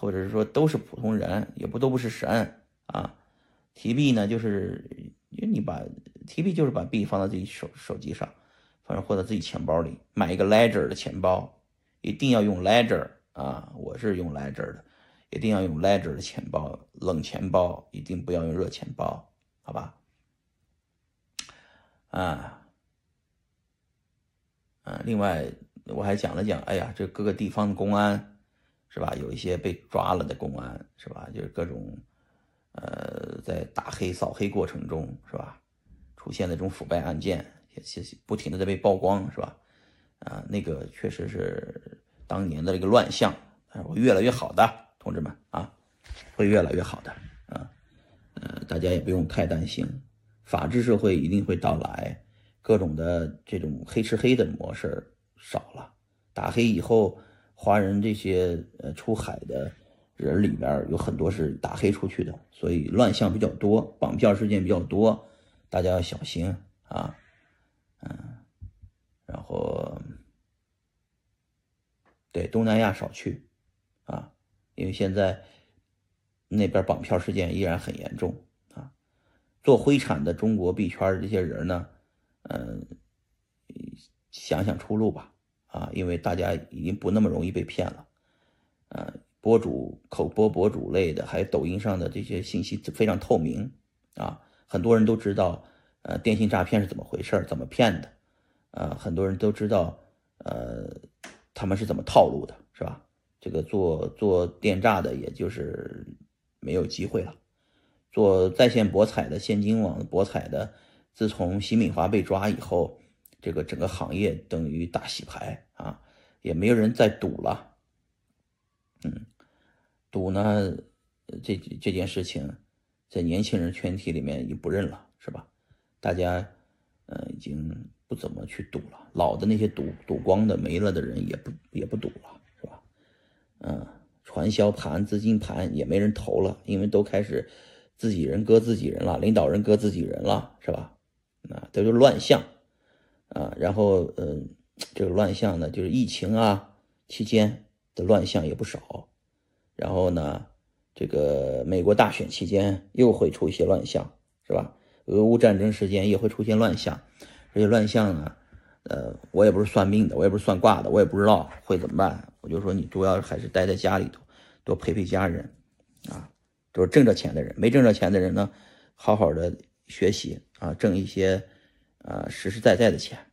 或者是说都是普通人，也不都不是神啊。提币呢，就是因为你把提币就是把币放到自己手手机上，反正或者自己钱包里，买一个 Ledger 的钱包，一定要用 Ledger 啊，我是用 Ledger 的，一定要用 Ledger 的钱包，冷钱包一定不要用热钱包，好吧？啊，啊，另外我还讲了讲，哎呀，这各个地方的公安是吧？有一些被抓了的公安是吧？就是各种。呃，在打黑扫黑过程中，是吧？出现的这种腐败案件，也不停的在被曝光，是吧？啊，那个确实是当年的这个乱象，会越来越好的，同志们啊，会越来越好的啊。呃，大家也不用太担心，法治社会一定会到来，各种的这种黑吃黑的模式少了，打黑以后，华人这些呃出海的。人里边有很多是打黑出去的，所以乱象比较多，绑票事件比较多，大家要小心啊，嗯，然后对东南亚少去啊，因为现在那边绑票事件依然很严重啊。做灰产的中国币圈这些人呢，嗯，想想出路吧啊，因为大家已经不那么容易被骗了，啊。博主、口播博主类的，还有抖音上的这些信息非常透明啊，很多人都知道，呃，电信诈骗是怎么回事怎么骗的，呃，很多人都知道，呃，他们是怎么套路的，是吧？这个做做电诈的，也就是没有机会了。做在线博彩的、现金网博彩的，自从席敏华被抓以后，这个整个行业等于大洗牌啊，也没有人再赌了。嗯，赌呢，这这件事情，在年轻人群体里面已经不认了，是吧？大家，呃，已经不怎么去赌了。老的那些赌赌光的没了的人，也不也不赌了，是吧？嗯，传销盘、资金盘也没人投了，因为都开始自己人割自己人了，领导人割自己人了，是吧？啊，都是乱象啊。然后，嗯，这个乱象呢，就是疫情啊期间。的乱象也不少，然后呢，这个美国大选期间又会出一些乱象，是吧？俄乌战争时间也会出现乱象，这些乱象呢，呃，我也不是算命的，我也不是算卦的，我也不知道会怎么办。我就说你主要还是待在家里头，多陪陪家人，啊，就是挣着钱的人，没挣着钱的人呢，好好的学习啊，挣一些啊实实在在的钱。